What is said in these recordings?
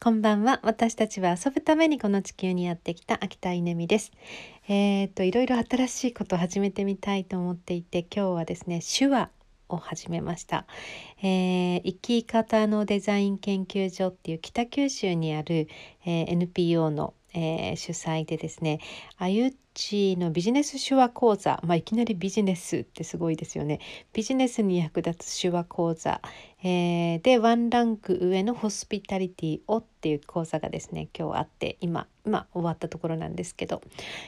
こんばんは。私たちは遊ぶためにこの地球にやってきた秋田稲美です。えー、っといろいろ新しいことを始めてみたいと思っていて、今日はですね、手話を始めました。えー、生き方のデザイン研究所っていう北九州にある、えー、NPO のえー、主催でですねあゆっちのビジネス手話講座、まあ、いきなりビジネスってすごいですよね。ビジネスに役立つ手話講座、えー、でワンランク上のホスピタリティをっていう講座がですね今日あって今今終わったところなんですけど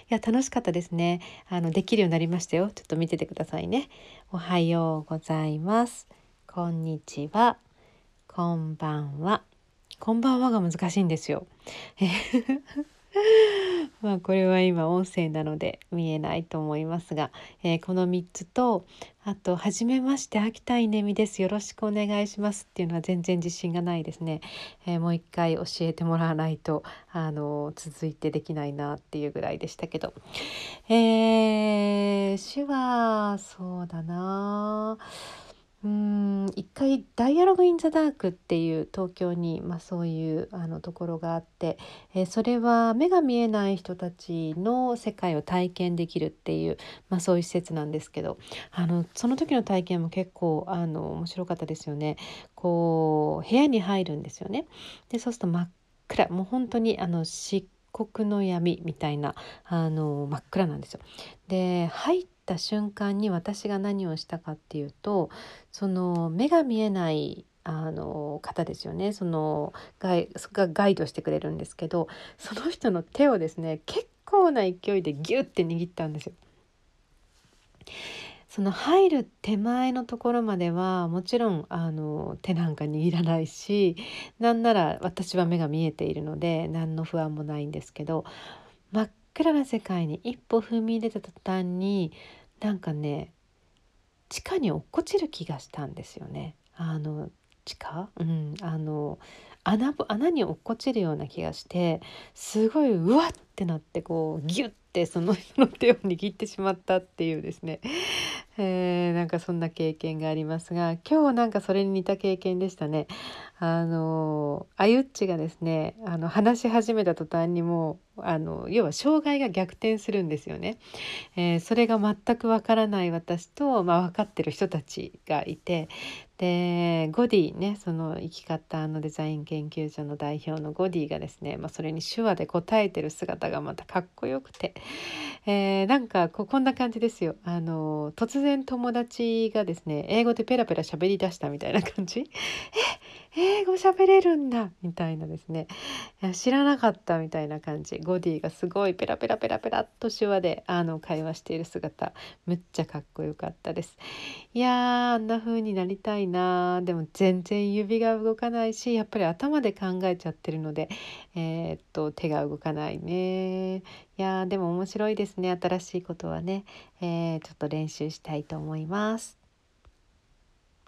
いや楽しかったですね。あのできるようになりましたよ。ちょっと見ててくださいね。おはようございます。こんにちは。こんばんは。こんばんはが難しいんですよ。まあこれは今音声なので見えないと思いますが、えー、この3つとあと「はじめまして秋田稲美です。よろしくお願いします」っていうのは全然自信がないですね、えー、もう一回教えてもらわないとあの続いてできないなっていうぐらいでしたけど。えー、手話そうだな。うん。一回「ダイアログ・イン・ザ・ダーク」っていう東京に、まあ、そういうあのところがあって、えー、それは目が見えない人たちの世界を体験できるっていう、まあ、そういう施設なんですけどあのその時の体験も結構あの面白かったですよね。こう部屋に入るんですよね。でそうすると真っ暗もう本当にあの漆黒の闇みたいなあの真っ暗なんですよ。で入った瞬間に私が何をしたかっていうとその目が見えないあの方ですよねそのガイがガイドしてくれるんですけどその人の手をですね結構な勢いでギュッて握ったんですよ。その入る手前のところまではもちろんあの手なんか握らないしなんなら私は目が見えているので何の不安もないんですけど真っ暗な世界に一歩踏み入れた途端になんかね地下に落っこちる気がしたんですよね。あの地下、うん、あの穴穴に落っこちるような気がしてすごいうわってなってこうギュッてその 人の手を握ってしまったっていうですね、えー、なんかそんな経験がありますが今日なんかそれに似た経験でしたね。あのあゆっちがですねあの話し始めた途端にもうあの要は障害が逆転するんですよね。えー、それが全くわからない私と、まあ、分かってる人たちがいてでゴディねその生き方のデザイン研究所の代表のゴディがですね、まあ、それに手話で答えてる姿がまたかっこよくて、えー、なんかここんな感じですよ。あの突然友達がですね英語でペラペラ喋りだしたみたいな感じ。え英語喋れるんだみたいなですね。いや知らなかったみたいな感じ。ゴディがすごいペラペラペラペラっと手話であの会話している姿むっちゃかっこよかったです。いやーあんな風になりたいなでも全然指が動かないしやっぱり頭で考えちゃってるので、えー、っと手が動かないね。いやでも面白いですね。新しいことはね、えー、ちょっと練習したいと思います。